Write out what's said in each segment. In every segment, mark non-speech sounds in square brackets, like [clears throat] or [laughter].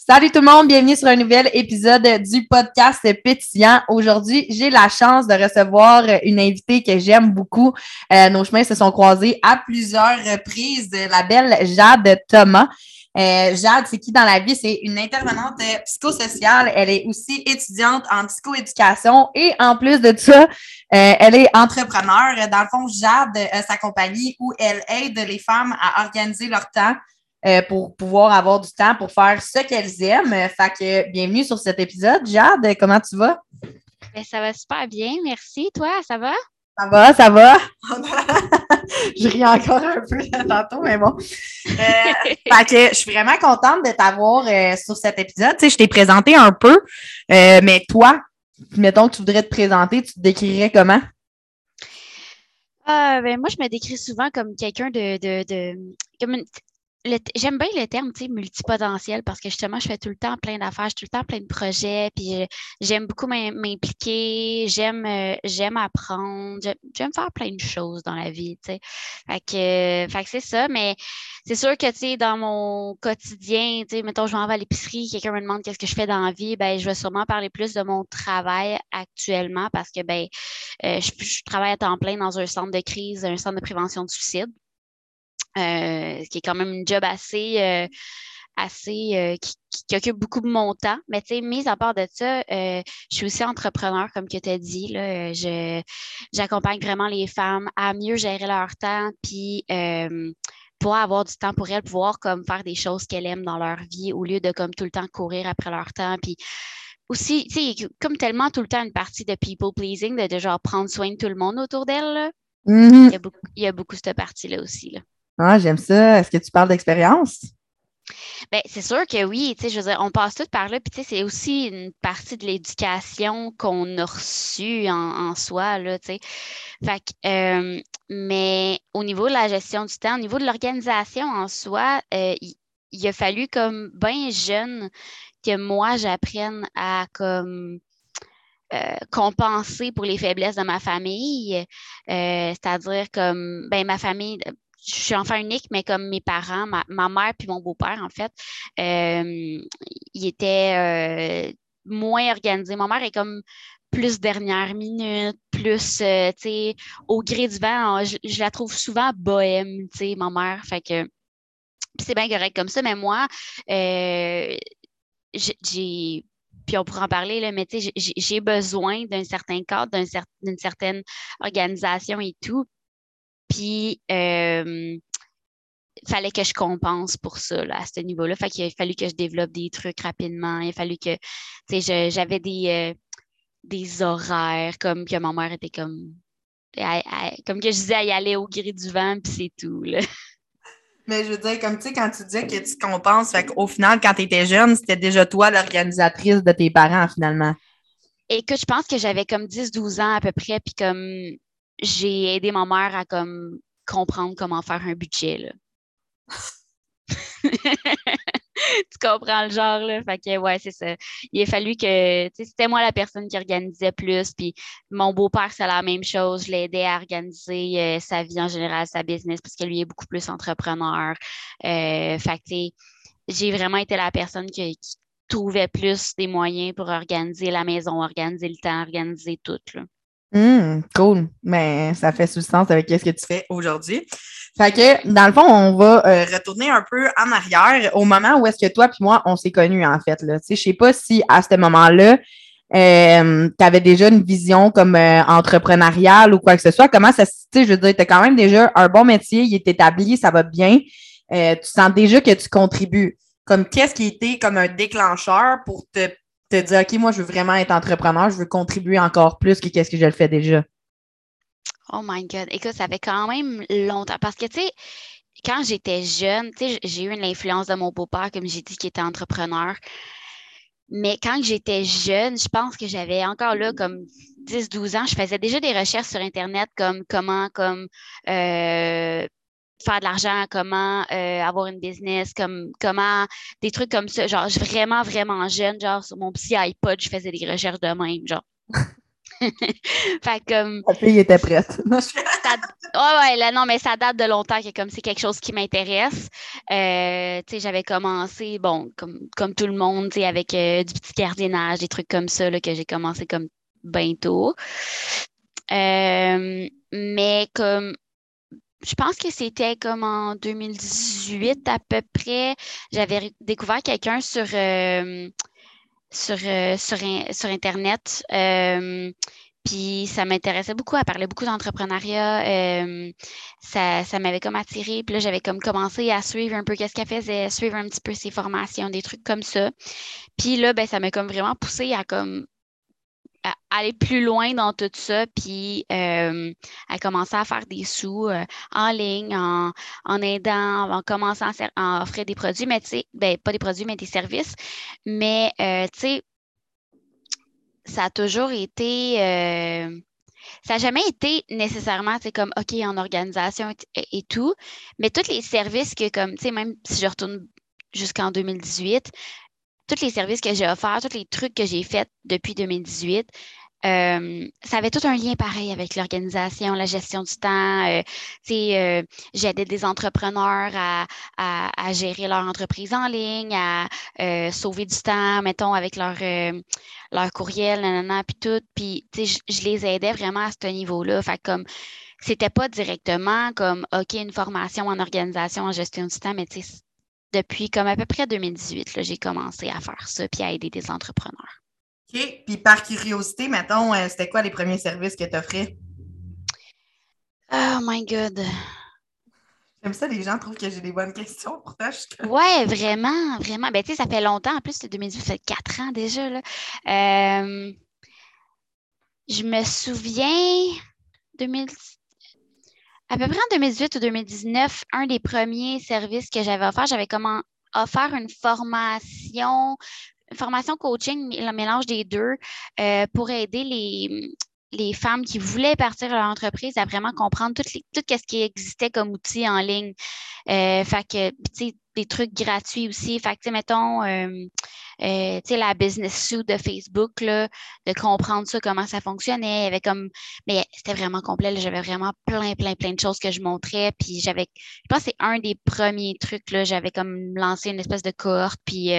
Salut tout le monde, bienvenue sur un nouvel épisode du podcast Pétillant. Aujourd'hui, j'ai la chance de recevoir une invitée que j'aime beaucoup. Euh, nos chemins se sont croisés à plusieurs reprises, la belle Jade Thomas. Euh, Jade, c'est qui dans la vie? C'est une intervenante psychosociale. Elle est aussi étudiante en psychoéducation et en plus de ça, euh, elle est entrepreneur. Dans le fond, Jade a sa compagnie où elle aide les femmes à organiser leur temps euh, pour pouvoir avoir du temps pour faire ce qu'elles aiment. Fait que bienvenue sur cet épisode. Jade, comment tu vas? Ben, ça va super bien, merci. Toi, ça va? Ça va, ça va? [laughs] je ris encore un peu tantôt, mais bon. Euh, fait que je suis vraiment contente de t'avoir euh, sur cet épisode. Tu sais, je t'ai présenté un peu, mais toi, mettons que tu voudrais te présenter, tu te décrirais comment? ben, moi, je me décris souvent comme quelqu'un de, de, de, comme une, j'aime bien le terme, tu sais, multipotentiel parce que justement, je fais tout le temps plein d'affaires, je tout le temps plein de projets, puis euh, j'aime beaucoup m'impliquer, j'aime euh, j'aime apprendre, j'aime faire plein de choses dans la vie, tu sais. Fait que, fait que c'est ça, mais c'est sûr que, tu sais, dans mon quotidien, tu sais, mettons, je m'en vais à l'épicerie, quelqu'un me demande qu'est-ce que je fais dans la vie, ben, je vais sûrement parler plus de mon travail actuellement parce que, ben, euh, je, je travaille à temps plein dans un centre de crise, un centre de prévention du suicide. Euh, qui est quand même une job assez, euh, assez euh, qui, occupe beaucoup de mon temps. Mais tu sais, mis à part de ça, je suis aussi entrepreneur, comme que tu as dit. Là, je, j'accompagne vraiment les femmes à mieux gérer leur temps, puis pour avoir du temps pour elles, pouvoir comme faire des choses qu'elles aiment dans leur vie au lieu de comme tout le temps courir après leur temps. Puis aussi, tu sais, comme tellement tout le temps une partie de people pleasing, de, de genre prendre soin de tout le monde autour d'elle. Mm-hmm. il, y a beaucoup, il y a beaucoup cette partie-là aussi. Là. Ah, j'aime ça. Est-ce que tu parles d'expérience? Bien, c'est sûr que oui, tu sais, je veux dire, on passe tout par là, puis tu sais, c'est aussi une partie de l'éducation qu'on a reçue en, soi, là, tu sais. Fait que, euh, mais au niveau de la gestion du temps, au niveau de l'organisation en soi, euh, il, a fallu comme bien jeune que moi, j'apprenne à comme euh, compenser pour les faiblesses de ma famille, c'est-à-dire comme, ben ma famille, je suis enfant unique, mais comme mes parents, ma, mère puis mon beau-père, en fait, euh, ils étaient euh, moins organisés. Ma mère est comme plus dernière minute, plus, euh, tu sais, au gré du vent. Je, la trouve souvent bohème, tu sais, ma mère. Fait que c'est bien correct comme ça, mais moi, j'ai puis on pourra en parler, là, mais j'ai besoin d'un certain cadre, d'une certaine organisation et tout. Puis, il fallait que je compense pour ça, à ce niveau-là. Fait qu'il a fallu que je développe des trucs rapidement. Il a fallu que, tu sais, j'avais des, euh, des horaires, comme que ma mère était comme, comme que je disais, y aller au gris du vent, puis c'est tout, là. [laughs] Mais je veux dire, comme tu sais, quand tu disais que tu compenses, fait qu'au final, quand tu étais jeune, c'était déjà toi l'organisatrice de tes parents, finalement. Écoute, je pense que j'avais comme 10-12 ans à peu près, puis comme j'ai aidé ma mère à comme comprendre comment faire un budget. [laughs] Tu comprends le genre, là? Fait que, ouais, c'est ça. Il a fallu que, c'était moi la personne qui organisait plus. Puis mon beau-père, c'est la même chose. Je l'ai aidé à organiser euh, sa vie en général, sa business, parce que lui est beaucoup plus entrepreneur. Euh, fait que, j'ai vraiment été la personne qui, qui, trouvait plus des moyens pour organiser la maison, organiser le temps, organiser tout, là. Hum, cool. Mais ça fait substance avec ce que tu fais aujourd'hui. Fait que, dans le fond, on va euh, retourner un peu en arrière au moment où est-ce que toi puis moi, on s'est connus, en fait. Là. Je sais pas si à ce moment-là, euh, tu avais déjà une vision comme euh, entrepreneuriale ou quoi que ce soit. Comment ça, sais, je veux dire, tu as quand même déjà un bon métier, il est établi, ça va bien. tu sens déjà que tu contribues. Comme qu'est-ce qui était comme un déclencheur pour te te dire, OK, moi, je veux vraiment être entrepreneur, je veux contribuer encore plus que qu'est-ce que je le fais déjà? Oh my God. Écoute, ça fait quand même longtemps. Parce que, tu sais, quand j'étais jeune, tu sais, j'ai eu l'influence de mon beau-père, comme j'ai dit, qui était entrepreneur. Mais quand j'étais jeune, je pense que j'avais encore là comme 10-12 ans, je faisais déjà des recherches sur Internet comme comment comme euh, faire de l'argent, comment euh, avoir une business, comme comment des trucs comme ça. Genre, vraiment, vraiment jeune, genre sur mon petit iPod, je faisais des recherches de même, genre. [laughs] fait comme. La fille était prête. [laughs] ouais, ouais, non, mais ça date de longtemps que comme c'est quelque chose qui m'intéresse. Euh, tu sais, j'avais commencé, bon, comme, comme tout le monde, tu sais, avec euh, du petit gardiennage, des trucs comme ça, là, que j'ai commencé comme bientôt. Euh, mais comme je pense que c'était comme en 2018 à peu près. J'avais découvert quelqu'un sur, sur, sur, sur, Internet. Puis ça m'intéressait beaucoup, elle parlait beaucoup d'entrepreneuriat. Euh, ça, ça m'avait comme attiré. Puis là, j'avais comme commencé à suivre un peu qu'est-ce qu'elle faisait, suivre un petit peu ses formations, des trucs comme ça. Puis là, ben, ça m'a comme vraiment poussé à comme aller plus loin dans tout ça, puis euh, à commencer à faire des sous euh, en ligne, en, en, aidant, en commençant à, offrir des produits, mais tu sais, ben, pas des produits, mais des services. Mais tu sais, ça a toujours été. Euh, ça n'a jamais été nécessairement, c'est comme, OK, en organisation et, tout, mais tous les services que, comme, tu sais, même si je retourne jusqu'en 2018, tous les services que j'ai offerts, tous les trucs que j'ai faits depuis 2018, euh, ça avait tout un lien pareil avec l'organisation, la gestion du temps. Euh, euh, J'aidais des entrepreneurs à, à, gérer leur entreprise en ligne, à euh, sauver du temps, mettons, avec leur, leur courriel, nanana, puis tout. Puis, je, je les aidais vraiment à ce niveau-là. Fait comme, c'était pas directement comme, OK, une formation en organisation, en gestion du temps, mais depuis comme à peu près 2018, j'ai commencé à faire ça puis à aider des entrepreneurs. OK. Puis par curiosité, mettons, euh, c'était quoi les premiers services que tu offrais? Oh my God. J'aime ça, les gens trouvent que j'ai des bonnes questions. Pourtant, je Ouais, vraiment, vraiment. Ben, tu sais, ça fait longtemps. En plus, c'est 2018, ça fait quatre ans déjà. Là. Euh, je me souviens, 2000... à peu près en 2018 ou 2019, un des premiers services que j'avais offert, j'avais comment offert une formation formation coaching, le mélange des deux, euh, pour aider les, les femmes qui voulaient partir de leur entreprise à vraiment comprendre tout, tout ce qui existait comme outil en ligne. Euh, fait que, tu sais, des trucs gratuits aussi. Fait que, mettons, euh, euh, tu sais, la business suite de Facebook, là, de comprendre ça, comment ça fonctionnait. Il y avait comme, mais c'était vraiment complet. J'avais vraiment plein, plein, plein de choses que je montrais. Puis j'avais, je pense que c'est un des premiers trucs, là. J'avais comme lancé une espèce de cohorte. Puis,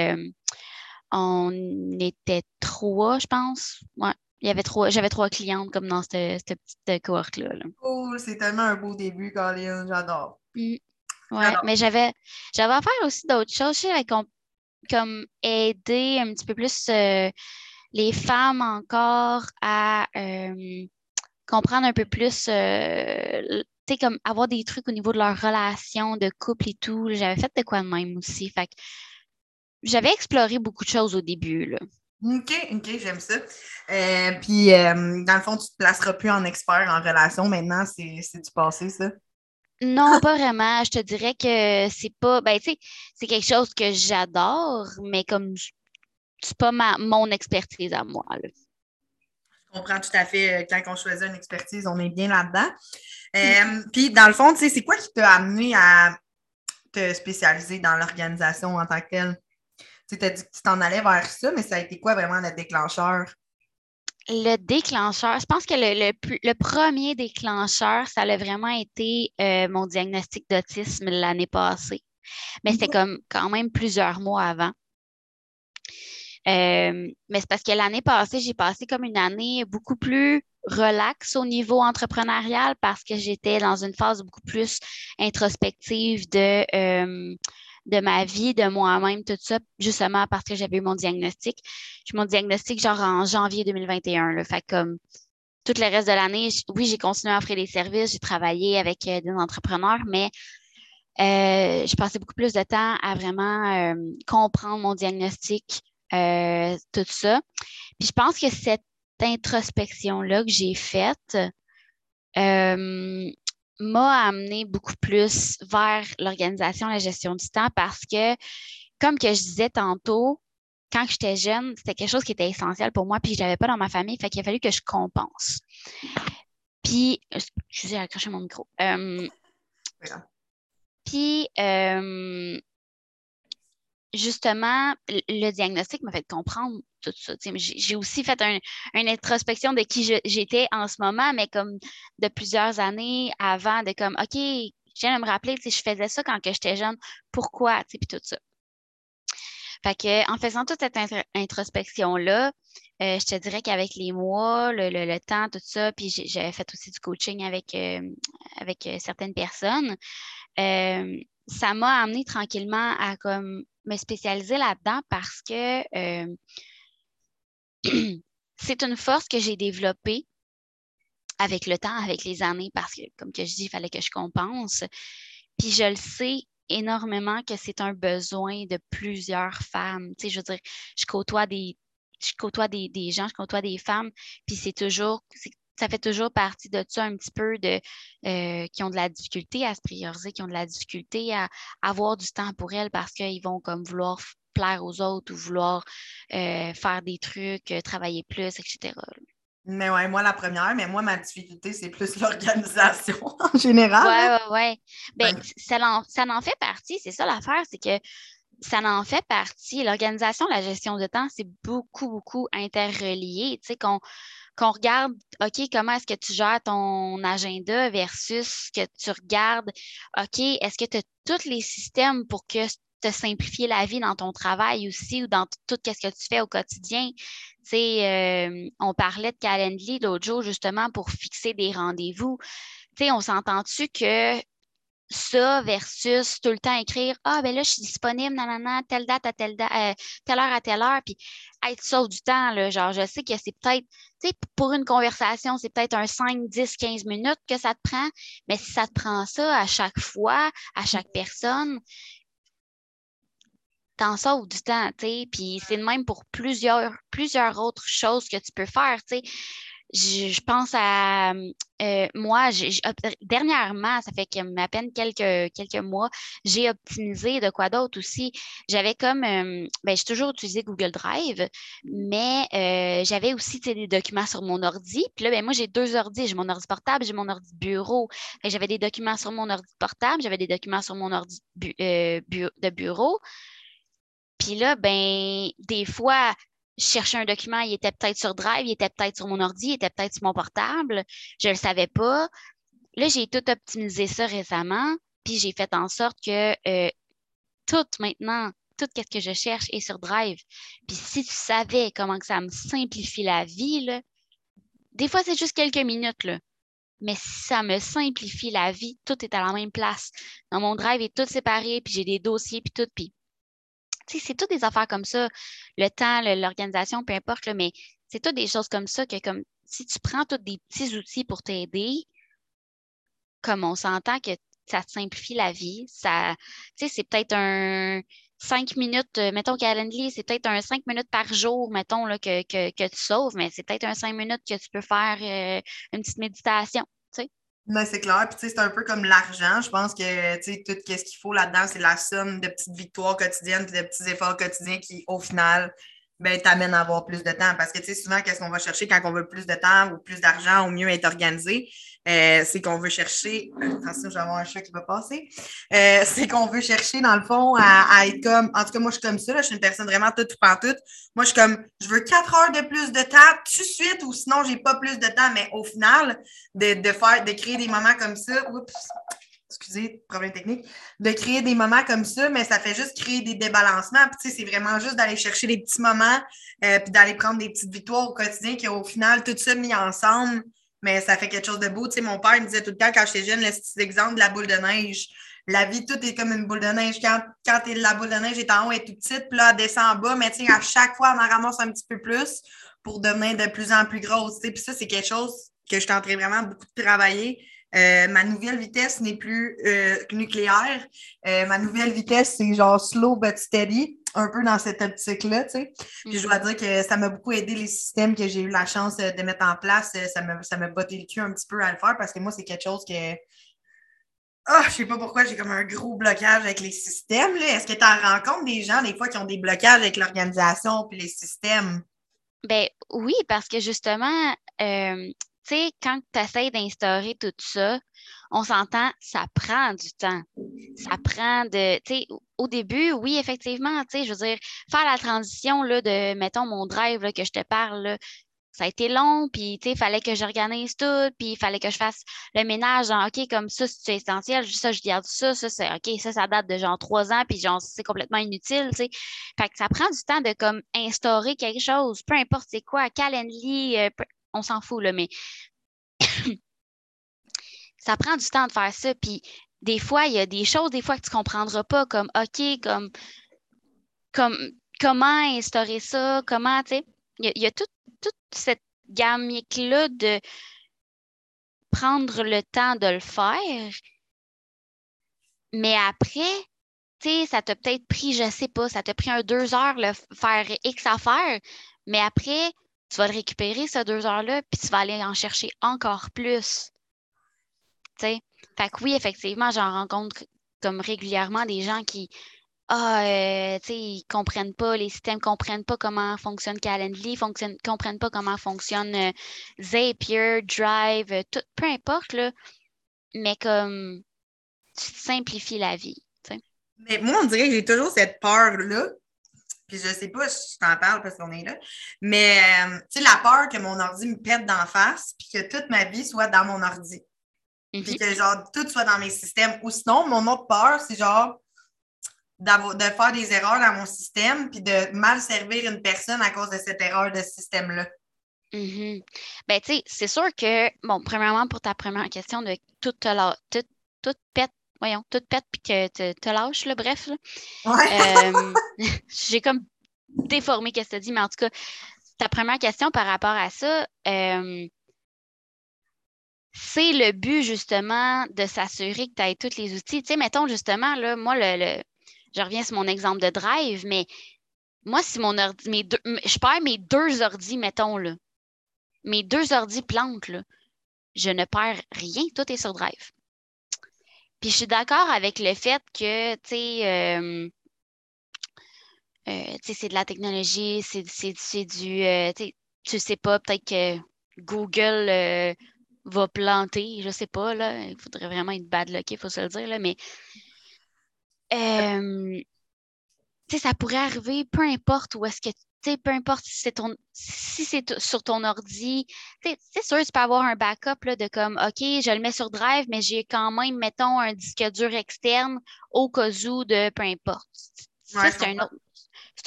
on était trois, je pense. Ouais. Il y avait trois, j'avais trois clientes comme dans cette, petite cohorte-là. Oh, c'est tellement un beau début, Colin. J'adore. Mmh. Ouais, mais j'avais, j'avais à faire aussi d'autres choses. Je sais, comme, comme aider un petit peu plus euh, les femmes encore à euh, comprendre un peu plus, euh, tu sais, comme avoir des trucs au niveau de leur relation de couple et tout. J'avais fait de quoi de même aussi. Fait j'avais exploré beaucoup de choses au début. Là. OK, OK, j'aime ça. Puis, dans le fond, tu ne te placeras plus en expert en relation maintenant, c'est du passé, ça? Non, pas vraiment. Je te dirais que c'est pas. Ben, tu sais, c'est quelque chose que j'adore, mais comme c'est pas ma, mon expertise à moi. Là. Je comprends tout à fait. Euh, quand on choisit une expertise, on est bien là-dedans. Mm. Puis, dans le fond, tu sais, c'est quoi qui t'a amené à te spécialiser dans l'organisation en tant que telle? Tu as dit que tu t'en allais vers ça, mais ça a été quoi vraiment le déclencheur? Le déclencheur, je pense que le, premier déclencheur, ça a vraiment été euh, mon diagnostic d'autisme l'année passée. Mais c'était comme quand même plusieurs mois avant. Euh, mais c'est parce que l'année passée, j'ai passé comme une année beaucoup plus relax au niveau entrepreneurial parce que j'étais dans une phase beaucoup plus introspective de euh, de ma vie, de moi-même, tout ça, justement parce que j'avais eu mon diagnostic. J'ai mon diagnostic genre en janvier 2021. Là, fait comme tout le reste de l'année, oui, j'ai continué à offrir des services, j'ai travaillé avec euh, des entrepreneurs, mais euh, je passais beaucoup plus de temps à vraiment euh, comprendre mon diagnostic, tout ça. Puis je pense que cette introspection-là que j'ai faite, m'a amené beaucoup plus vers l'organisation, la gestion du temps parce que, comme que je disais tantôt, quand j'étais jeune, c'était quelque chose qui était essentiel pour moi, puis je l'avais pas dans ma famille, fait qu'il a fallu que je compense. Puis, excusez, j'ai accroché mon micro. Euh, puis, euh, justement, le diagnostic m'a fait comprendre tout ça. J'ai aussi fait une introspection de qui j'étais en ce moment, mais comme de plusieurs années avant, de comme, OK, je viens de me rappeler, je faisais ça quand j'étais jeune, pourquoi, puis tout ça. Fait que, en faisant toute cette introspection-là, euh, je te dirais qu'avec les mois, le, temps, tout ça, puis j'avais fait aussi du coaching avec, euh, avec euh, certaines personnes, ça m'a amené tranquillement à comme me spécialiser là-dedans parce que [clears throat] c'est une force que j'ai développée avec le temps, avec les années, parce que, comme que je dis, il fallait que je compense. Puis je le sais énormément que c'est un besoin de plusieurs femmes. Tu sais, je veux dire, je côtoie des, je côtoie des, gens, je côtoie des femmes, puis c'est toujours, ça fait toujours partie de ça un petit peu de euh, qui ont de la difficulté à se prioriser, qui ont de la difficulté à, avoir du temps pour elles parce qu'ils vont comme vouloir plaire aux autres ou vouloir euh, faire des trucs, euh, travailler plus, etc. Mais ouais, moi la première, mais moi ma difficulté, c'est plus [laughs] l'organisation en général. Ouais, ouais, ouais. Ben, ça, en, ça en fait partie, c'est ça l'affaire, c'est que ça en fait partie. L'organisation, la gestion de temps, c'est beaucoup, beaucoup interrelié. Tu sais, qu'on qu'on regarde, OK, comment est-ce que tu gères ton agenda versus que tu regardes, OK, est-ce que tu as tous les systèmes pour que te simplifier la vie dans ton travail aussi ou dans tout ce que tu fais au quotidien. Tu sais, euh, on parlait de Calendly l'autre jour justement pour fixer des rendez-vous. Tu sais, on s'entend-tu que ça versus tout le temps écrire Ah, ben là, je suis disponible, nanana, telle date à telle date, euh, telle heure à telle heure, puis être sauve du temps, là. Genre, je sais que c'est peut-être, tu sais, pour une conversation, c'est peut-être un 5, 10, 15 minutes que ça te prend, mais si ça te prend ça à chaque fois, à chaque personne, t'en sauves du temps, tu sais. Puis c'est le même pour plusieurs, plusieurs autres choses que tu peux faire, tu sais je, pense à euh, moi, dernièrement, ça fait à peine quelques, quelques mois, j'ai optimisé de quoi d'autre aussi. J'avais comme, euh, ben, j'ai toujours utilisé Google Drive, mais euh, j'avais aussi des documents sur mon ordi. Puis là, ben, moi, j'ai deux ordi. J'ai mon ordi portable, j'ai mon ordi bureau. J'avais des documents sur mon ordi portable, j'avais des documents sur mon ordi de bureau. Puis là, ben, des fois, je cherchais un document, il était peut-être sur Drive, il était peut-être sur mon ordi, il était peut-être sur mon portable. Je ne le savais pas. Là, j'ai tout optimisé ça récemment, puis j'ai fait en sorte que euh, tout maintenant, tout ce que je cherche est sur Drive. Puis si tu savais comment que ça me simplifie la vie, là, des fois, c'est juste quelques minutes, là. Mais si ça me simplifie la vie, tout est à la même place. Dans mon drive est tout séparé, puis j'ai des dossiers, puis tout. Puis c'est toutes des affaires comme ça, le temps, l'organisation, peu importe, mais c'est toutes des choses comme ça que comme si tu prends tous des petits outils pour t'aider, comme on s'entend que ça te simplifie la vie, ça, c'est peut-être un cinq minutes, euh, mettons Calendly, c'est peut-être un cinq minutes par jour, mettons, là, que, que, que tu sauves, mais c'est peut-être un cinq minutes que tu peux faire euh, une petite méditation. Ben, c'est clair. Puis, tu sais, c'est un peu comme l'argent. Je pense que, tu sais, tout ce qu'il faut là-dedans, c'est la somme de petites victoires quotidiennes et de petits efforts quotidiens qui, au final, ben, t'amènent à avoir plus de temps. Parce que, tu sais, souvent, qu'est-ce qu'on va chercher quand on veut plus de temps ou plus d'argent ou mieux être organisé? Euh, c'est qu'on veut chercher. Attention, j'ai un chat qui va passer. Euh, c'est qu'on veut chercher, dans le fond, à, être comme. En tout cas, moi, je suis comme ça. Là, je suis une personne vraiment toute en toute. Moi, je suis comme je veux quatre heures de plus de temps tout de suite, ou sinon, j'ai pas plus de temps. Mais au final, de, de faire, de créer des moments comme ça. Oups, excusez, problème technique, de créer des moments comme ça, mais ça fait juste créer des débalancements. Puis, c'est vraiment juste d'aller chercher des petits moments, euh, puis d'aller prendre des petites victoires au quotidien qui, au final, tout ça mis ensemble, mais ça fait quelque chose de beau. Tu sais, mon père me disait tout le temps quand j'étais jeune, le petit exemple de la boule de neige. La vie, tout est comme une boule de neige. Quand, quand la boule de neige est en haut, elle est toute petite, puis là, elle descend en bas, mais tu à chaque fois, elle en ramasse un petit peu plus pour devenir de plus en plus grosse. Tu sais. Puis ça, c'est quelque chose que je train vraiment beaucoup de travailler. Euh, ma nouvelle vitesse n'est plus euh, nucléaire. Euh, ma nouvelle vitesse, c'est genre slow but steady, un peu dans cette optique-là, tu sais. Puis je dois dire que ça m'a beaucoup aidé les systèmes que j'ai eu la chance de mettre en place. Ça m'a, ça botté le cul un petit peu à le faire parce que moi, c'est quelque chose que. Ah, oh, je sais pas pourquoi j'ai comme un gros blocage avec les systèmes. Est-ce que tu en rencontres des gens, des fois, qui ont des blocages avec l'organisation puis les systèmes? Ben oui, parce que justement, tu sais, quand tu essaies d'instaurer tout ça, on s'entend, ça prend du temps. Ça prend de, tu sais, au début, oui, effectivement, tu sais, je veux dire, faire la transition, là, de, mettons, mon drive, là, que je te parle, ça a été long, puis tu il fallait que j'organise tout, puis il fallait que je fasse le ménage, genre, OK, comme ça, c'est essentiel, ça, je garde ça, ça, c'est OK, ça, ça date de genre trois ans, puis genre, c'est complètement inutile, tu sais. Fait que ça prend du temps de comme instaurer quelque chose, peu importe c'est quoi, Calendly, euh, on s'en fout, là, mais ça prend du temps de faire ça, puis des fois, il y a des choses, des fois, que tu comprendras pas, comme OK, comme, comme comment instaurer ça, comment, tu sais. Il y, a, tout toute cette gamme-là de prendre le temps de le faire. Mais après, tu sais, ça t'a peut-être pris, je sais pas, ça t'a pris un deux heures le faire X affaires, mais après, tu vas le récupérer, ces deux heures-là, puis tu vas aller en chercher encore plus. Fait que oui, effectivement, j'en rencontre comme régulièrement des gens qui ah, euh, tu sais, ils comprennent pas, les systèmes comprennent pas comment fonctionne Calendly, ne comprennent pas comment fonctionne euh, Zapier, Drive, euh, tout, peu importe, là. Mais comme tu simplifies la vie. Mais moi, on dirait que j'ai toujours cette peur-là. Puis je sais pas si je t'en parle parce qu'on est là. Mais tu sais, la peur que mon ordi me pète d'en face, puis que toute ma vie soit dans mon ordi. Puis mm-hmm. que genre tout soit dans mes systèmes. Ou sinon, mon autre peur, c'est genre de faire des erreurs dans mon système puis de mal servir une personne à cause de cette erreur de système-là. Mm-hmm. Ben, tu sais, c'est sûr que, bon, premièrement, pour ta première question de tout, tout, tout pète, voyons, tout pète puis que te, te lâche, là, bref. Euh, [laughs] [laughs] j'ai comme déformé ce que tu as dit, mais en tout cas, ta première question par rapport à ça, euh, c'est le but justement de s'assurer que tu as tous les outils. Tu sais, mettons justement, là, moi, le, je reviens sur mon exemple de drive, mais moi, si mon ordi, mes je perds mes deux ordis, mettons, là, mes deux ordis plantent, là, je ne perds rien, tout est sur drive. Puis je suis d'accord avec le fait que, tu sais, euh, euh, c'est de la technologie, c'est du, euh, tu sais pas, peut-être que Google va planter, je sais pas, là, il faudrait vraiment être bad lucky, il faut se le dire, là, mais euh, ça pourrait arriver, peu importe où est-ce que tu peu importe si c'est ton si c'est sur ton ordi, c'est sûr, tu peux avoir un backup là, de comme OK, je le mets sur Drive, mais j'ai quand même, mettons, un disque dur externe au cas où de peu importe. ça, c'est un, autre,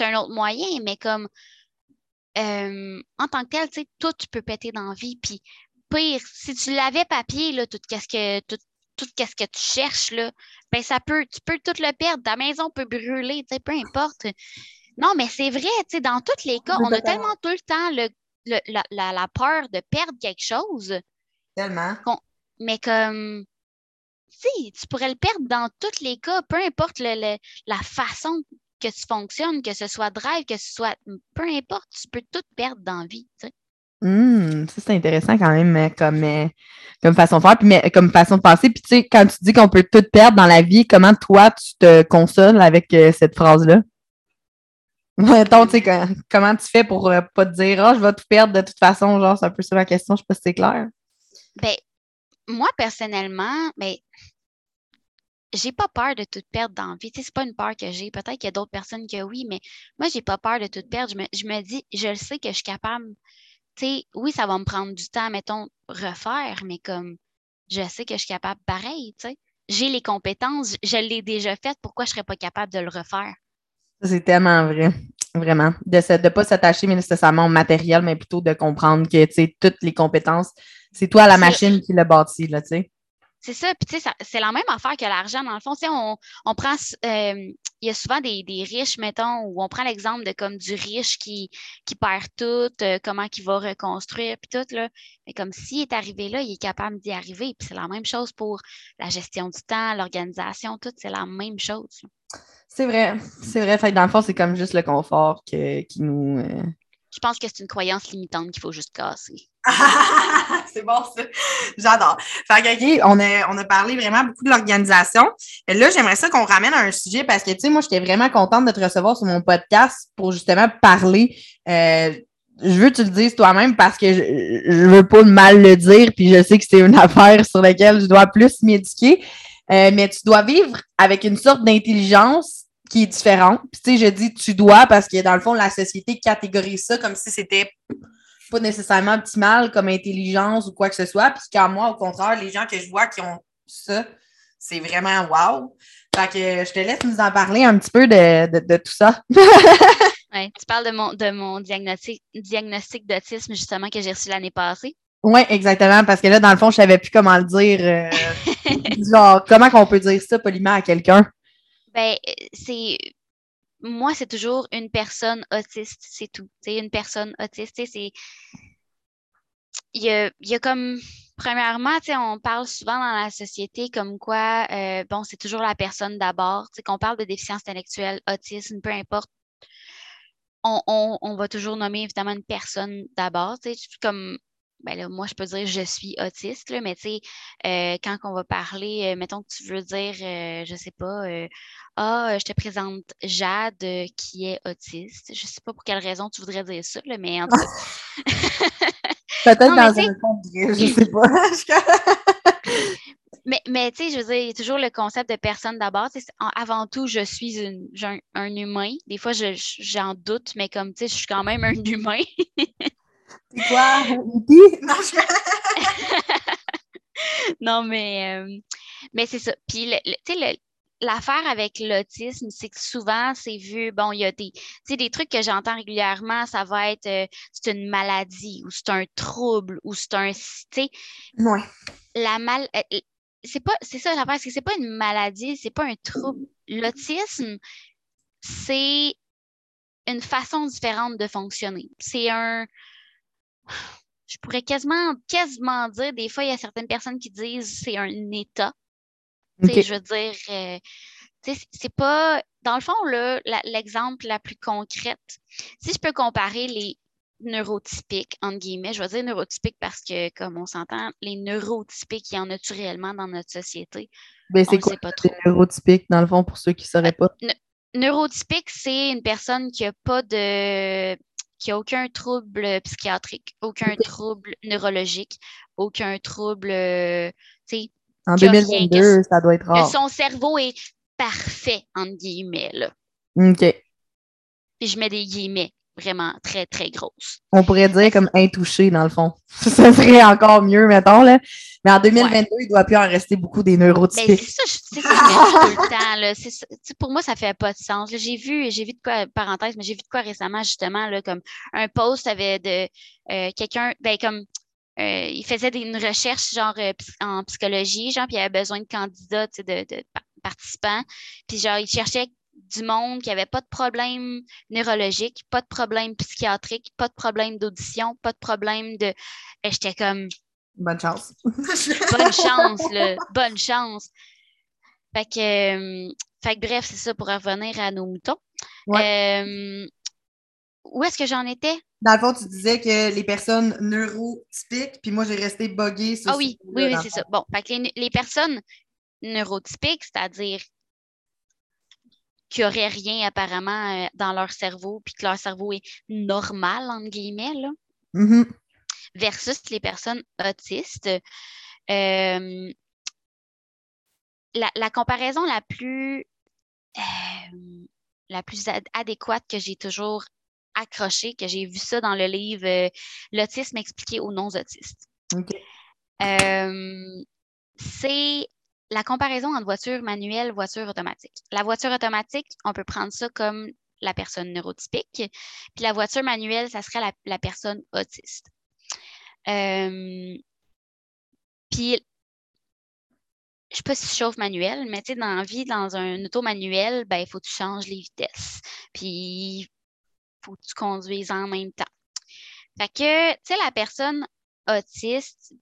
un autre moyen, mais comme euh, en tant que tel, tu sais, tout tu peux péter dans la vie. Puis pire, si tu l'avais papier, là, tout ce que tout, tout ce que tu cherches, là, ben ça peut, tu peux tout le perdre. Ta maison peut brûler, peu importe. Non, mais c'est vrai, dans tous les cas, on a tellement tout le temps le, la, peur de perdre quelque chose. Tellement. Mais comme, si, tu pourrais le perdre dans tous les cas, peu importe la façon que tu fonctionnes, que ce soit drive, que ce soit, peu importe, tu peux tout perdre dans la vie. Mmh, ça, c'est intéressant quand même euh, comme, euh, comme façon de faire, puis comme façon de penser. Puis tu sais, quand tu dis qu'on peut tout perdre dans la vie, comment toi, tu te consoles avec euh, cette phrase-là? Mettons, tu sais, comment tu fais pour pas te dire « Ah, je vais tout perdre de toute façon », genre, c'est un peu ça ma question, je sais pas si c'est clair. Ben, moi, personnellement, ben, j'ai pas peur de tout perdre dans la vie. c'est pas une peur que j'ai. Peut-être qu'il y a d'autres personnes que oui, mais moi, j'ai pas peur de tout perdre. Je me, je me dis, je le sais que je suis capable sais, oui, ça va me prendre du temps, mettons, refaire, mais comme je sais que je suis capable pareil, tu sais. J'ai les compétences, je l'ai déjà fait, pourquoi je ne serais pas capable de le refaire? C'est tellement vrai, vraiment. De ne pas s'attacher nécessairement au matériel, mais plutôt de comprendre que, tu sais, toutes les compétences, c'est toi la machine qui l'a bâti, là, tu sais. C'est ça. Puis, tu sais, c'est la même affaire que l'argent. Dans le fond, tu sais, on, on prend. Euh, il y a souvent des, des, riches, mettons, où on prend l'exemple de comme du riche qui, qui perd tout, euh, comment il va reconstruire, puis tout, là. Mais comme s'il est arrivé là, il est capable d'y arriver. Puis c'est la même chose pour la gestion du temps, l'organisation, tout, c'est la même chose. C'est vrai. C'est vrai. Fait dans le fond, c'est comme juste le confort que, qui nous. Euh, Je pense que c'est une croyance limitante qu'il faut juste casser. [laughs] c'est bon, ça. J'adore. Fait que, on a, on a parlé vraiment beaucoup de l'organisation. Là, j'aimerais ça qu'on ramène à un sujet parce que, tu sais, moi, j'étais vraiment contente de te recevoir sur mon podcast pour justement parler euh, je veux que tu le dises toi-même parce que je, je veux pas mal le dire, puis je sais que c'est une [laughs] affaire sur laquelle je dois plus m'éduquer. Euh, mais tu dois vivre avec une sorte d'intelligence qui est différente. Puis tu sais, je dis tu dois parce que dans le fond, la société catégorise ça comme si c'était pas nécessairement optimal comme intelligence ou quoi que ce soit. Puis qu'à moi, au contraire, les gens que je vois qui ont ça, c'est vraiment wow. Fait que je te laisse nous en parler un petit peu de, tout ça. [laughs] ouais, tu parles de mon, de mon diagnostic, diagnostic d'autisme justement que j'ai reçu l'année passée. Oui, exactement, parce que là, dans le fond, je savais plus comment le dire. Euh, [laughs] genre, comment qu'on peut dire ça poliment à quelqu'un? Ben, c'est. Moi, c'est toujours une personne autiste, c'est tout. C'est une personne autiste, c'est. Il y a, il y a comme Premièrement, on parle souvent dans la société comme quoi, euh, bon, c'est toujours la personne d'abord. Qu'on parle de déficience intellectuelle, autisme, peu importe, on, va toujours nommer évidemment une personne d'abord. Comme ben là, moi, je peux dire je suis autiste, là, mais tu sais, euh, quand on va parler, euh, mettons que tu veux dire, je sais pas, ah, je te présente Jade qui est autiste. Je sais pas pour quelle raison tu voudrais dire ça, là, mais en tout [laughs] cas. Peut-être dans un compte je [clears throat] sais pas. [laughs] mais, mais tu sais, je veux dire, il y a toujours le concept de personne d'abord. Avant tout, je suis une, un, humain. Des fois, j'en doute, mais comme, tu sais, je suis quand même un [laughs] humain. C'est quoi? [laughs] Non, [laughs] non, mais, euh, mais c'est ça. Puis, tu sais, l'affaire avec l'autisme, c'est que souvent, c'est vu, bon, il y a des, des trucs que j'entends régulièrement, ça va être, euh, c'est une maladie ou c'est un trouble ou c'est un, tu sais. Ouais. La mal, euh, c'est pas, c'est ça l'affaire, c'est que c'est pas une maladie, c'est pas un trouble. L'autisme, c'est une façon différente de fonctionner. C'est un, je pourrais quasiment, quasiment dire, des fois, il y a certaines personnes qui disent c'est un état. Je veux dire, euh, c'est pas. Dans le fond, l'exemple la, plus concrète, si je peux comparer les neurotypiques, entre guillemets, je vais dire neurotypiques parce que, comme on s'entend, les neurotypiques, il y en a réellement dans notre société? Ben, c'est quoi pas trop. neurotypiques, dans le fond, pour ceux qui ne sauraient pas? neurotypique, c'est une personne qui n'a pas de qui a aucun trouble psychiatrique, aucun trouble neurologique, aucun trouble, euh, tu sais, en 2022, ça doit être rare. son cerveau est parfait, entre guillemets. Là. OK. Puis je mets des guillemets vraiment très, très grosses. On pourrait dire comme intouché, dans le fond. [laughs] ça serait encore mieux, mettons. Là. Mais en 2022, il ne doit plus en rester beaucoup des neurotypiques. Ben, c'est ça, c'est ça tout le temps. Là. pour moi, ça ne fait pas de sens. J'ai vu, j'ai vu de quoi, parenthèse, mais j'ai vu de quoi récemment, justement, là, comme un post avait de euh, quelqu'un, ben, comme euh, il faisait une recherche genre euh, en psychologie, genre, puis il avait besoin de candidats, de, de, participants. Puis genre, il cherchait du monde qui n'avait pas de problème neurologique, pas de problème psychiatrique, pas de problème d'audition, pas de problème de. Ben, j'étais comme. Bonne chance. bonne [laughs] chance, là. Bonne chance. Fait que, euh, fait que bref, c'est ça pour revenir à nos moutons. Ouais où est-ce que j'en étais? Dans le fond, tu disais que les personnes neurotypiques, puis moi, j'ai resté buggée sur Ah oui, oui, oui, c'est ça. Bon, les, personnes neurotypiques, c'est-à-dire qui n'auraient rien apparemment euh, dans leur cerveau, puis que leur cerveau est normal, entre guillemets, là, mm-hmm. versus les personnes autistes. Euh, la, comparaison la plus, euh, la plus adéquate que j'ai toujours accroché, que j'ai vu ça dans le livre euh, L'autisme expliqué aux non-autistes. C'est la comparaison entre voiture manuelle voiture automatique. La voiture automatique, on peut prendre ça comme la personne neurotypique, puis la voiture manuelle, ça serait la, personne autiste. Euh, puis je sais pas si je chauffe manuel, mais tu sais, dans la vie, dans un auto manuel, ben, il faut que tu changes les vitesses. Puis faut que tu conduises en même temps. Fait que, tu sais, la personne autiste,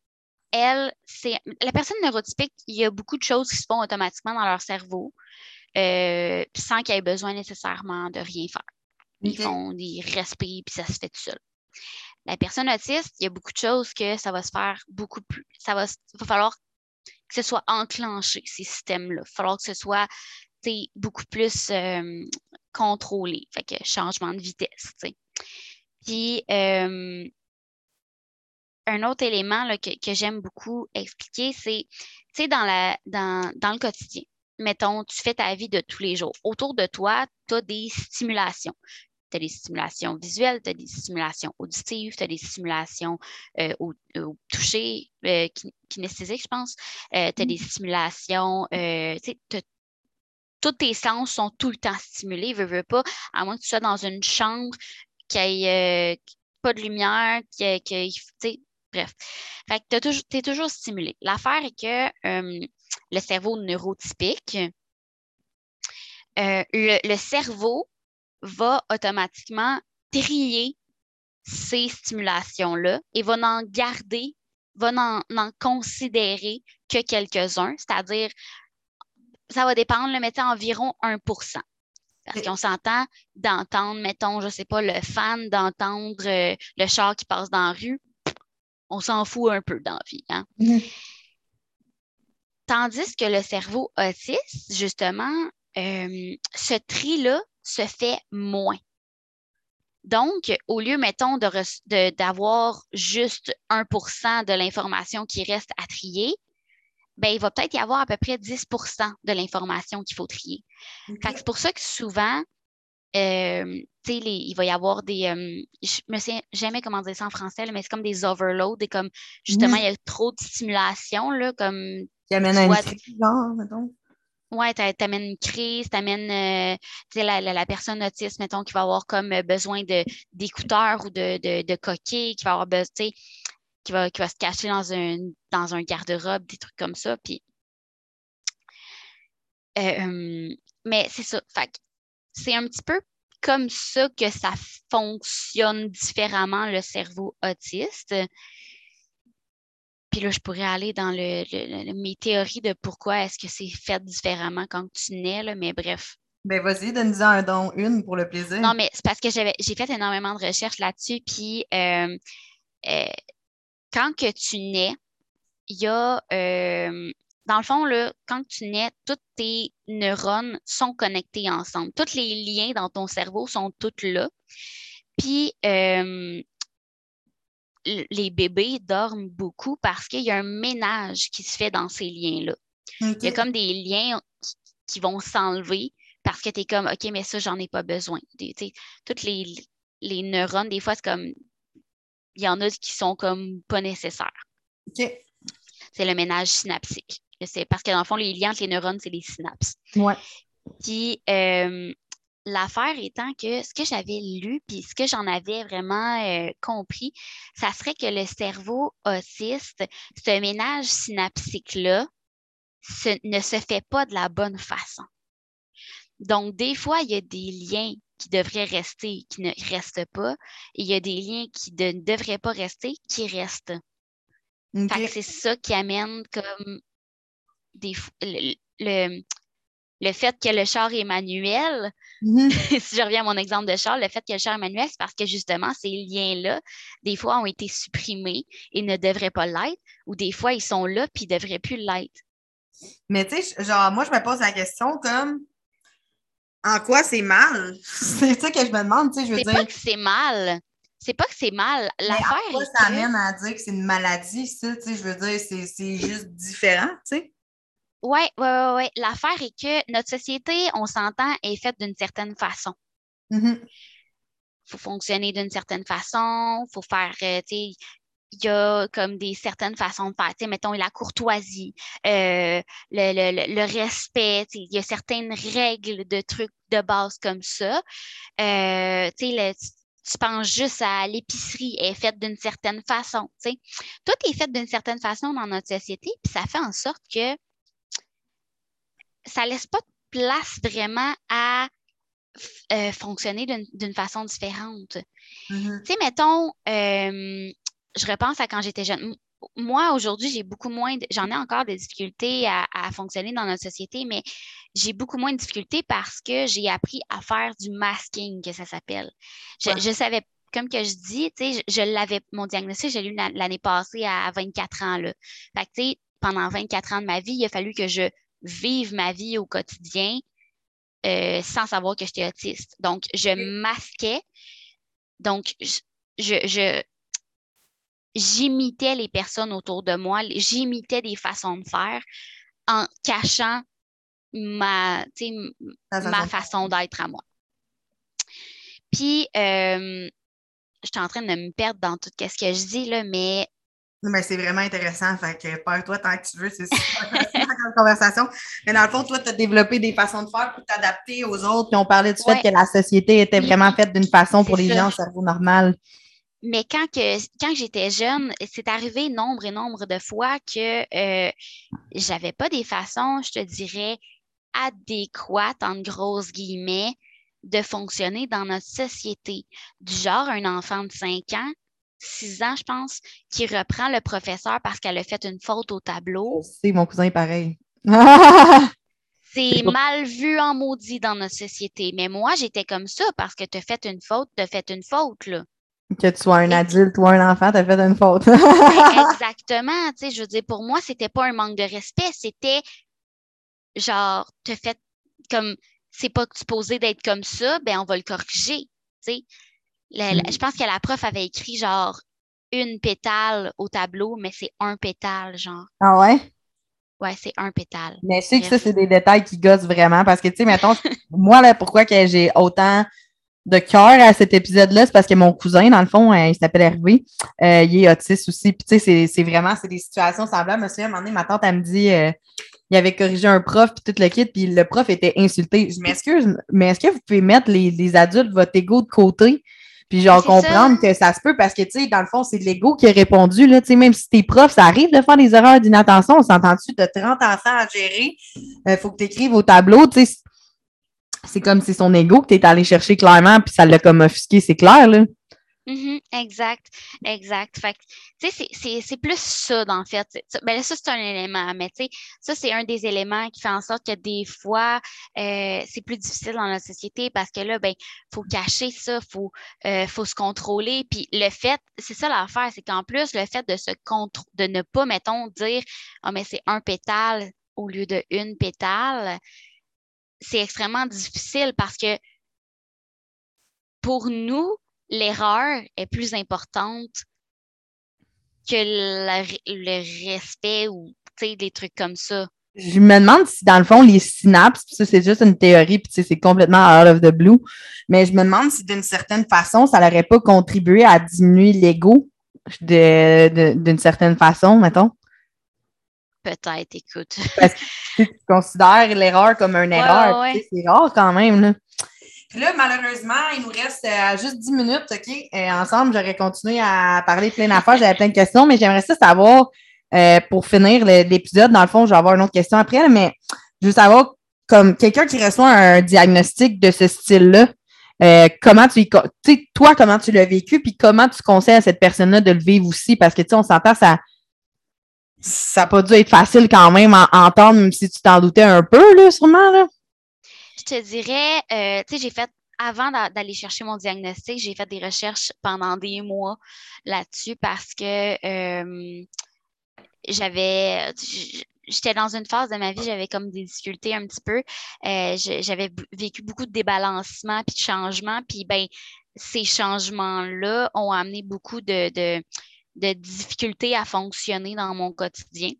elle, c'est. La personne neurotypique, il y a beaucoup de choses qui se font automatiquement dans leur cerveau, euh, sans qu'il ait besoin nécessairement de rien faire. Ils font des respires, puis ça se fait tout seul. La personne autiste, il y a beaucoup de choses que ça va se faire beaucoup plus. Ça va, va falloir que ce soit enclenché, ces systèmes-là. Il va falloir que ce soit beaucoup plus euh, contrôlé. Fait que changement de vitesse. Puis, euh, un autre élément que, j'aime beaucoup expliquer, c'est, tu sais, dans, dans, dans le quotidien, mettons, tu fais ta vie de tous les jours. Autour de toi, tu as des stimulations. Tu as des stimulations visuelles, tu as des stimulations auditives, tu as des stimulations euh, au, toucher, euh, kinesthésiques, je pense. Euh, tu as des mmh. stimulations, tous tes sens sont tout le temps stimulés, veux, veux pas, à moins que tu sois dans une chambre qui ait pas de lumière, qui, qui bref. Fait que tu es toujours stimulé. L'affaire est que le cerveau neurotypique, le, cerveau va automatiquement trier ces stimulations-là et va n'en garder, va n'en considérer que quelques-uns, c'est-à-dire, ça va dépendre, le mettre environ 1% parce qu'on s'entend d'entendre, mettons, je ne sais pas, le fan d'entendre euh, le char qui passe dans la rue, on s'en fout un peu dans la vie. Hein? Mm-hmm. Tandis que le cerveau autiste, justement, euh, ce tri-là se fait moins. Donc, au lieu, mettons, d'avoir juste 1% de l'information qui reste à trier, ben, il va peut-être y avoir à peu près 10% de l'information qu'il faut trier. C'est pour ça que souvent, euh, il va y avoir des. Euh, je me sais jamais comment dire ça en français, mais c'est comme des overloads et comme justement, il y a trop de stimulation, là, comme. Qui amène à une crise, mettons. Ouais, t'amènes une crise, t'amènes euh, la, la, la, personne autiste, mettons, qui va avoir comme besoin d'écouteurs ou de, de, de, coquilles, qui va avoir besoin, qui va, qui va se cacher dans un, dans un garde-robe, des trucs comme ça. Puis, euh, mais c'est ça. C'est un petit peu comme ça que ça fonctionne différemment le cerveau autiste. Puis là, je pourrais aller dans le, mes théories de pourquoi est-ce que c'est fait différemment quand tu nais, là, mais bref. Ben vas-y, donne-nous un don, une pour le plaisir. Non, mais c'est parce que j'ai fait énormément de recherches là-dessus. Puis euh, euh, quand que tu nais, il y a euh, dans le fond, là, quand tu nais, tous tes neurones sont connectés ensemble. Tous les liens dans ton cerveau sont tous là. Puis, euh, les bébés dorment beaucoup parce qu'il y a un ménage qui se fait dans ces liens-là. Il y a comme des liens qui, vont s'enlever parce que tu es comme, OK, mais ça, j'en ai pas besoin. Toutes les, les neurones, des fois, c'est comme, il y en a qui sont comme pas nécessaires. C'est le ménage synaptique. C'est parce que dans le fond, les liens entre les neurones, c'est les synapses. Ouais. Puis euh, l'affaire étant que ce que j'avais lu, puis ce que j'en avais vraiment euh, compris, ça serait que le cerveau autiste, ce ménage synaptique-là, ne se fait pas de la bonne façon. Donc, des fois, il y a des liens qui devraient rester, qui ne restent pas, et il y a des liens qui ne devraient pas rester, qui restent. c'est ça qui amène comme le, le, fait que le char est manuel, mm-hmm. [laughs] si je reviens à mon exemple de char, le fait que le char est manuel, c'est parce que justement, ces liens-là, des fois, ont été supprimés et ne devraient pas l'être, ou des fois, ils sont là puis ne devraient plus l'être. Mais tu sais, genre, moi, je me pose la question comme en quoi c'est mal? [laughs] c'est ça que je me demande, tu sais, je veux dire. C'est pas que c'est mal. C'est pas que c'est mal. L'affaire. Ça amène à dire que c'est une maladie, ça, tu sais, je veux dire, c'est juste différent, tu sais. Oui, oui, oui. Ouais. L'affaire est que notre société, on s'entend, est faite d'une certaine façon. Il mm-hmm. faut fonctionner d'une certaine façon, il faut faire, euh, tu sais, il y a comme des certaines façons de faire. Tu sais, mettons la courtoisie, euh, le, le, le, respect, tu sais, il y a certaines règles de trucs de base comme ça. Euh, tu sais, tu penses juste à l'épicerie, est faite d'une certaine façon. Tu sais. Tout est fait d'une certaine façon dans notre société, puis ça fait en sorte que ça laisse pas de place vraiment à euh, fonctionner d'une façon différente. Mm-hmm. Tu sais, mettons, euh, je repense à quand j'étais jeune. Moi, aujourd'hui, j'ai beaucoup moins, j'en ai encore des difficultés à, fonctionner dans notre société, mais j'ai beaucoup moins de difficultés parce que j'ai appris à faire du masking, que ça s'appelle. Je, savais, comme que je dis, tu sais, je, l'avais, mon diagnostic, j'ai lu l'année passée à 24 ans, là. Fait que, tu sais, pendant 24 ans de ma vie, il a fallu que je vivre ma vie au quotidien euh, sans savoir que j'étais autiste. Donc, je masquais. Donc, je, j'imitais les personnes autour de moi, j'imitais des façons de faire en cachant ma, ma façon d'être à moi. Puis, euh, je suis en train de me perdre dans tout ce que je dis, là, mais. Mais c'est vraiment intéressant. Fait que perds-toi tant que tu veux, c'est super comme [laughs] conversation. Mais dans le fond, toi, tu as développé des façons de faire pour t'adapter aux autres. Puis on parlait du fait que la société était vraiment faite d'une façon pour les gens au cerveau normal. Mais quand, que, quand j'étais jeune, c'est arrivé nombre et nombre de fois que euh, j'avais pas des façons, je te dirais, adéquates, en grosses guillemets, de fonctionner dans notre société. Du genre, un enfant de 5 ans, 6 ans, je pense, qui reprend le professeur parce qu'elle a fait une faute au tableau. C'est mon cousin pareil. [laughs] C'est mal vu en maudit dans notre société. Mais moi, j'étais comme ça parce que tu as fait une faute, tu as fait une faute, là. Que tu sois un adulte ou un enfant, tu as fait une faute. Ben, [laughs] exactement. Tu sais, je veux dire, pour moi, c'était pas un manque de respect, c'était genre, te fait comme c'est pas supposé d'être comme ça, ben on va le corriger. Mm. je pense que la prof avait écrit genre une pétale au tableau, mais c'est un pétale, genre. Ah ouais? Ouais, c'est un pétale. Mais je sais que ça, c'est des détails qui gossent vraiment parce que, tu sais, mettons, [laughs] moi, là, pourquoi que j'ai autant de cœur à cet épisode-là, c'est parce que mon cousin, dans le fond, euh, il s'appelle Hervé, euh, il est autiste aussi. Puis, tu sais, c'est vraiment, c'est des situations semblables. Je me souviens, à un moment donné, ma tante, elle me dit, euh, il avait corrigé un prof, puis tout le kit, puis le prof était insulté. Je m'excuse, mais est-ce que vous pouvez mettre les, adultes, votre ego de côté? Puis genre comprendre que ça se peut parce que, tu sais, dans le fond, c'est l'ego qui a répondu, là, tu sais, même si t'es prof, ça arrive de faire des erreurs d'inattention, on s'entend-tu, de 30 enfants à gérer, il faut que tu écrives au tableau, tu sais, c'est comme si son ego que tu es allé chercher clairement, puis ça l'a comme offusqué, c'est clair, là. Mm-hmm, exact, exact. Fait tu sais, c'est plus ça, en fait. Ben là, ça, c'est un élément, mais tu ça, c'est un des éléments qui fait en sorte que des fois, euh, c'est plus difficile dans la société parce que là, ben, faut cacher ça, faut, euh, faut se contrôler. Puis le fait, c'est ça l'affaire, c'est qu'en plus, le fait de se de ne pas, mettons, dire, ah, oh, mais c'est un pétale au lieu de une pétale, c'est extrêmement difficile parce que pour nous, l'erreur est plus importante que le respect ou des trucs comme ça. Je me demande si, dans le fond, les synapses, ça, c'est juste une théorie, puis c'est complètement out of the blue, mais je me demande si, d'une certaine façon, ça n'aurait pas contribué à diminuer l'ego d'une certaine façon, mettons. Peut-être, écoute. Parce que tu considères l'erreur comme une erreur. C'est rare quand même. Là. Puis là, malheureusement, il nous reste euh, juste 10 minutes, OK? Et ensemble, j'aurais continué à parler plein d'affaires. J'avais plein de questions, mais j'aimerais ça savoir, euh, pour finir l'épisode, dans le fond, je vais avoir une autre question après, mais je veux savoir, comme quelqu'un qui reçoit un diagnostic de ce style-là, euh, comment tu toi, comment tu l'as vécu, puis comment tu conseilles à cette personne-là de le vivre aussi? Parce que, tu sais, on s'entend, ça ça n'a pas dû être facile quand même à entendre, même si tu t'en doutais un peu, là, sûrement, là. Je te dirais, euh, tu sais, j'ai fait, avant d'aller chercher mon diagnostic, j'ai fait des recherches pendant des mois là-dessus parce que euh, j'avais, j'étais dans une phase de ma vie, j'avais comme des difficultés un petit peu. Euh, j'avais vécu beaucoup de débalancements puis de changements, puis ben ces changements-là ont amené beaucoup de, de difficultés à fonctionner dans mon quotidien.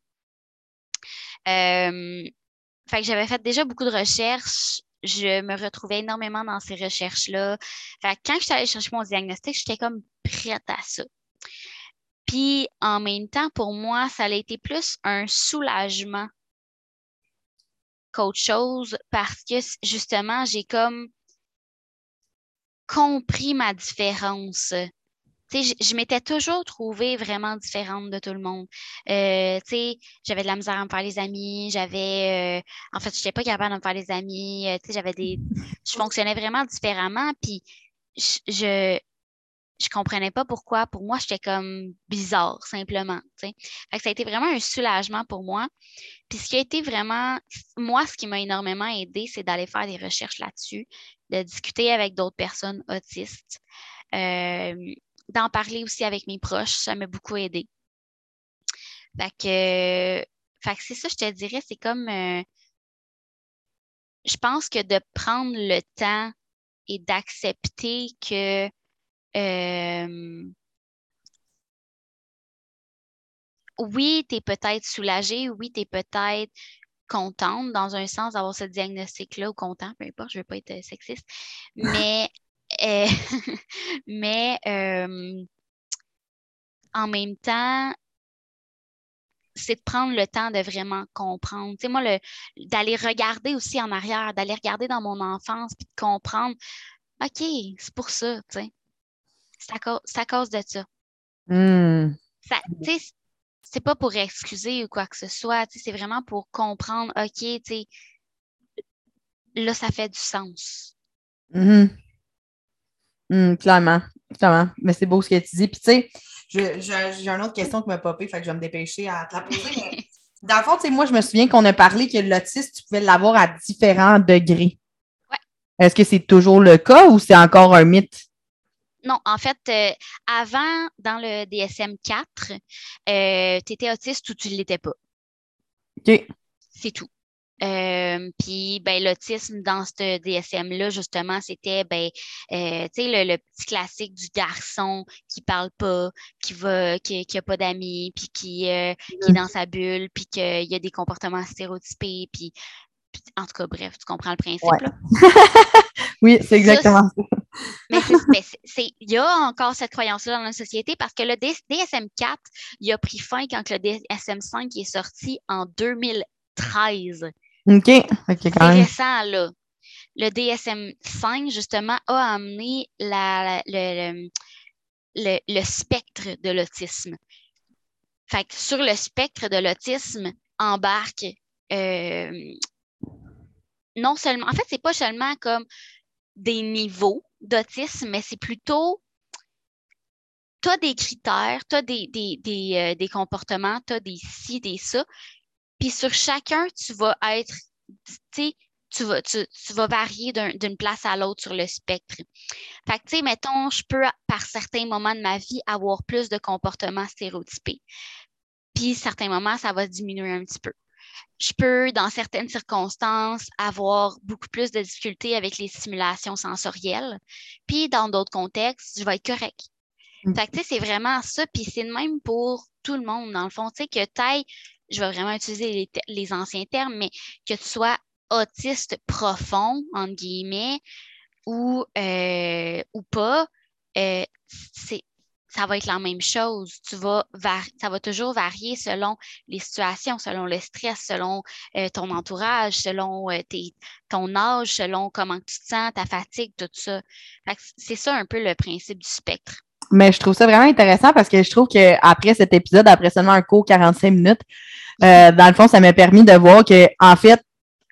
Fait que j'avais fait déjà beaucoup de recherches. Je me retrouvais énormément dans ces recherches-là. Quand je suis allée chercher mon diagnostic, j'étais comme prête à ça. Puis en même temps, pour moi, ça a été plus un soulagement qu'autre chose parce que justement, j'ai comme compris ma différence je, m'étais toujours trouvée vraiment différente de tout le monde. Euh, j'avais de la misère à me faire les amis, j'avais, euh, en fait, je n'étais pas capable de me faire les amis, euh, j'avais des, je [laughs] fonctionnais vraiment différemment, puis je, je, je comprenais pas pourquoi. Pour moi, j'étais comme bizarre, simplement. Fait que ça a été vraiment un soulagement pour moi. Puis ce qui a été vraiment, moi, ce qui m'a énormément aidé, c'est d'aller faire des recherches là-dessus, de discuter avec d'autres personnes autistes. Euh, d'en parler aussi avec mes proches, ça m'a beaucoup aidé. Fait que, c'est ça, je te dirais, c'est comme, euh, je pense que de prendre le temps et d'accepter que euh, oui, tu es peut-être soulagée, oui, tu es peut-être contente dans un sens d'avoir ce diagnostic-là ou content, peu importe, je ne veux pas être sexiste, mais, euh, [laughs] mais euh, en même temps, c'est de prendre le temps de vraiment comprendre. Tu sais, moi, d'aller regarder aussi en arrière, d'aller regarder dans mon enfance, puis de comprendre, OK, c'est pour ça, tu sais. C'est à, cause de ça. Hmm. ça tu sais, c'est pas pour excuser ou quoi que ce soit, tu sais, c'est vraiment pour comprendre, OK, tu sais, là, ça fait du sens. Mm clairement, clairement. Mais c'est beau ce que tu dis. Puis, tu sais, j'ai une autre question qui m'a popé, fait que je vais me dépêcher à te la poser. dans le fond, tu sais, moi, je me souviens qu'on a parlé que l'autisme, tu pouvais l'avoir à différents degrés. Ouais. Est-ce que c'est toujours le cas ou c'est encore un mythe? Non, en fait, euh, avant, dans le DSM-4, euh, tu étais autiste ou tu ne l'étais pas. OK. C'est tout. Euh, puis ben, l'autisme dans ce DSM-là, justement, c'était ben, euh, le, petit classique du garçon qui parle pas, qui va, qui, qui a pas d'amis, puis qui, euh, qui est dans sa bulle, puis qu'il y a des comportements stéréotypés, puis en tout cas, bref, tu comprends le principe. Là? [laughs] oui, c'est exactement ça. Mais il y a encore cette croyance-là dans la société parce que le DSM-4, il a pris fin quand le DSM-5 est sorti en 2013. OK. C'est récent, là. Le DSM-5, justement, a amené la, le, le, spectre de l'autisme. Fait que sur le spectre de l'autisme embarque euh, non seulement, en fait, c'est pas seulement comme des niveaux d'autisme, mais c'est plutôt tu as des critères, tu as des, des, des, euh, des comportements, tu as des ci, des ça, puis sur chacun, tu vas être, tu vas, tu, vas varier d'une place à l'autre sur le spectre. Fait que, tu sais, mettons, je peux, par certains moments de ma vie, avoir plus de comportements stéréotypés. Puis, certains moments, ça va diminuer un petit peu. Je peux, dans certaines circonstances, avoir beaucoup plus de difficultés avec les stimulations sensorielles. Puis, dans d'autres contextes, je vais être correct. Mm. Fait que, tu sais, c'est vraiment ça. Puis, c'est le même pour tout le monde, dans le fond. Tu sais, que tu je vais vraiment utiliser les, anciens termes, mais que tu sois autiste profond, entre guillemets, ou, euh, ou pas, euh, ça va être la même chose. Tu vas ça va toujours varier selon les situations, selon le stress, selon euh, ton entourage, selon ton âge, selon comment tu te sens, ta fatigue, tout ça. C'est ça un peu le principe du spectre. Mais je trouve ça vraiment intéressant parce que je trouve qu'après cet épisode, après seulement un cours 45 minutes, euh, dans le fond, ça m'a permis de voir que, en fait,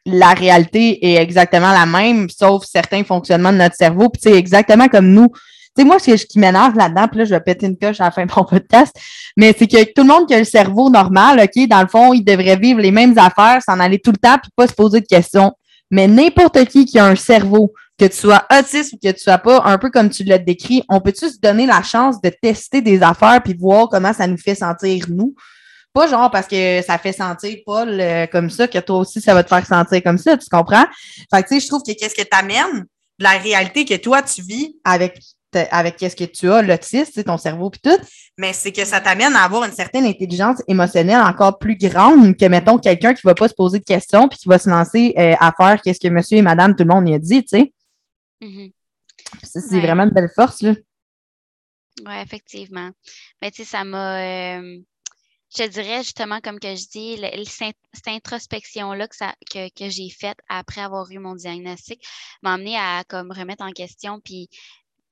la réalité est exactement la même, sauf certains fonctionnements de notre cerveau. Puis, c'est exactement comme nous. Tu sais, moi, ce qui m'énerve là-dedans, puis là, je vais péter une coche à la fin de mon podcast, mais c'est que tout le monde qui a le cerveau normal, OK, dans le fond, il devrait vivre les mêmes affaires, s'en aller tout le temps, puis pas se poser de questions. Mais n'importe qui qui a un cerveau, que tu sois autiste ou que tu sois pas, un peu comme tu l'as décrit, on peut-tu se donner la chance de tester des affaires puis voir comment ça nous fait sentir nous? Pas genre parce que ça fait sentir Paul euh, comme ça, que toi aussi, ça va te faire sentir comme ça, tu comprends? Fait que tu sais, je trouve que qu'est-ce que t'amènes, la réalité que toi, tu vis avec avec qu'est-ce que tu as, l'autisme, ton cerveau puis tout, mais c'est que ça t'amène à avoir une certaine intelligence émotionnelle encore plus grande que, mettons, quelqu'un qui va pas se poser de questions puis qui va se lancer euh, à faire qu'est-ce que monsieur et madame, tout le monde y a dit, tu sais. Mm-hmm. C'est vraiment une belle force, là. Oui, effectivement. Mais tu sais, ça m'a. Euh, je dirais justement, comme que je dis, cette introspection-là que, que, j'ai faite après avoir eu mon diagnostic m'a amené à comme remettre en question puis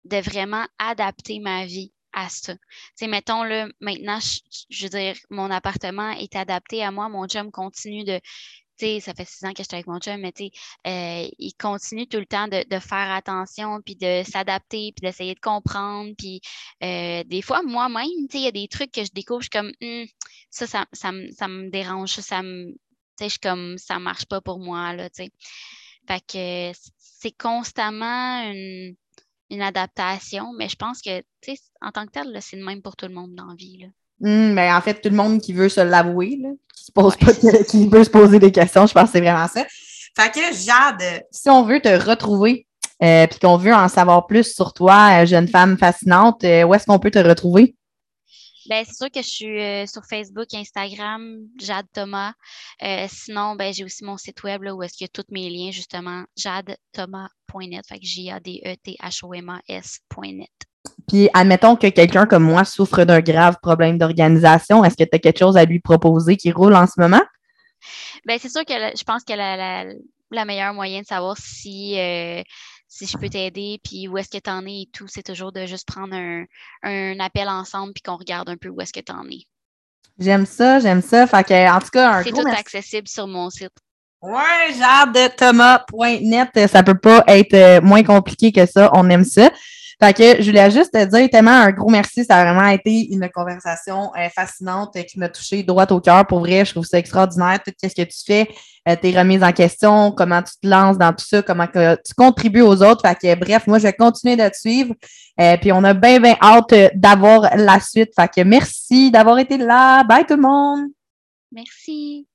de vraiment adapter ma vie à ça. Tu sais, mettons, là, maintenant, je, je, veux dire, mon appartement est adapté à moi, mon job continue de, ça fait six ans que j'étais avec mon chum, mais tu euh, il continue tout le temps de, faire attention, puis de s'adapter, puis d'essayer de comprendre. Puis euh, des fois, moi-même, il y a des trucs que je découvre, je suis comme, hum, ça, ça, ça, me dérange, ça, me, je suis comme, ça marche pas pour moi, là, tu. Fait que c'est constamment une, adaptation, mais je pense que, tu en tant que tel, c'est le même pour tout le monde dans la vie, là. Hum, mais en fait, tout le monde qui veut se l'avouer, pose pas [laughs] qui se poser des questions, je pense que c'est vraiment ça. Fait que Jade, si on veut te retrouver, puis qu'on veut en savoir plus sur toi, jeune femme fascinante, où est-ce qu'on peut te retrouver? Ben, c'est sûr que je suis euh, sur Facebook, Instagram, Jade Thomas. Euh, sinon, ben, j'ai aussi mon site web où est-ce a tous mes liens, justement, jadethomas.net. Fait que J-A-D-E-T-H-O-M-A-S.net. Puis, admettons que quelqu'un comme moi souffre d'un grave problème d'organisation. Est-ce que tu as quelque chose à lui proposer qui roule en ce moment? Ben, c'est sûr que je pense que la, la, la meilleure moyen de savoir si euh, si je peux t'aider, puis où est-ce que tu en es et tout, c'est toujours de juste prendre un, appel ensemble puis qu'on regarde un peu où est-ce que tu en es. J'aime ça, j'aime ça. Fait que, en tout cas, un C'est tout accessible sur mon site. Ouais, genre de thomas.net, ça peut pas être euh, moins compliqué que ça. On aime ça. Fait que je voulais juste te dire tellement un gros merci. Ça a vraiment été une conversation euh, fascinante euh, qui m'a touché droit au cœur. Pour vrai, je trouve ça extraordinaire, tout ce que tu fais, euh, tes remises en question, comment tu te lances dans tout ça, comment tu contribues aux autres. Fait que bref, moi, je vais continuer de te suivre. puis on a bien, bien hâte d'avoir la suite. Fait que merci d'avoir été là. Bye tout le monde. Merci.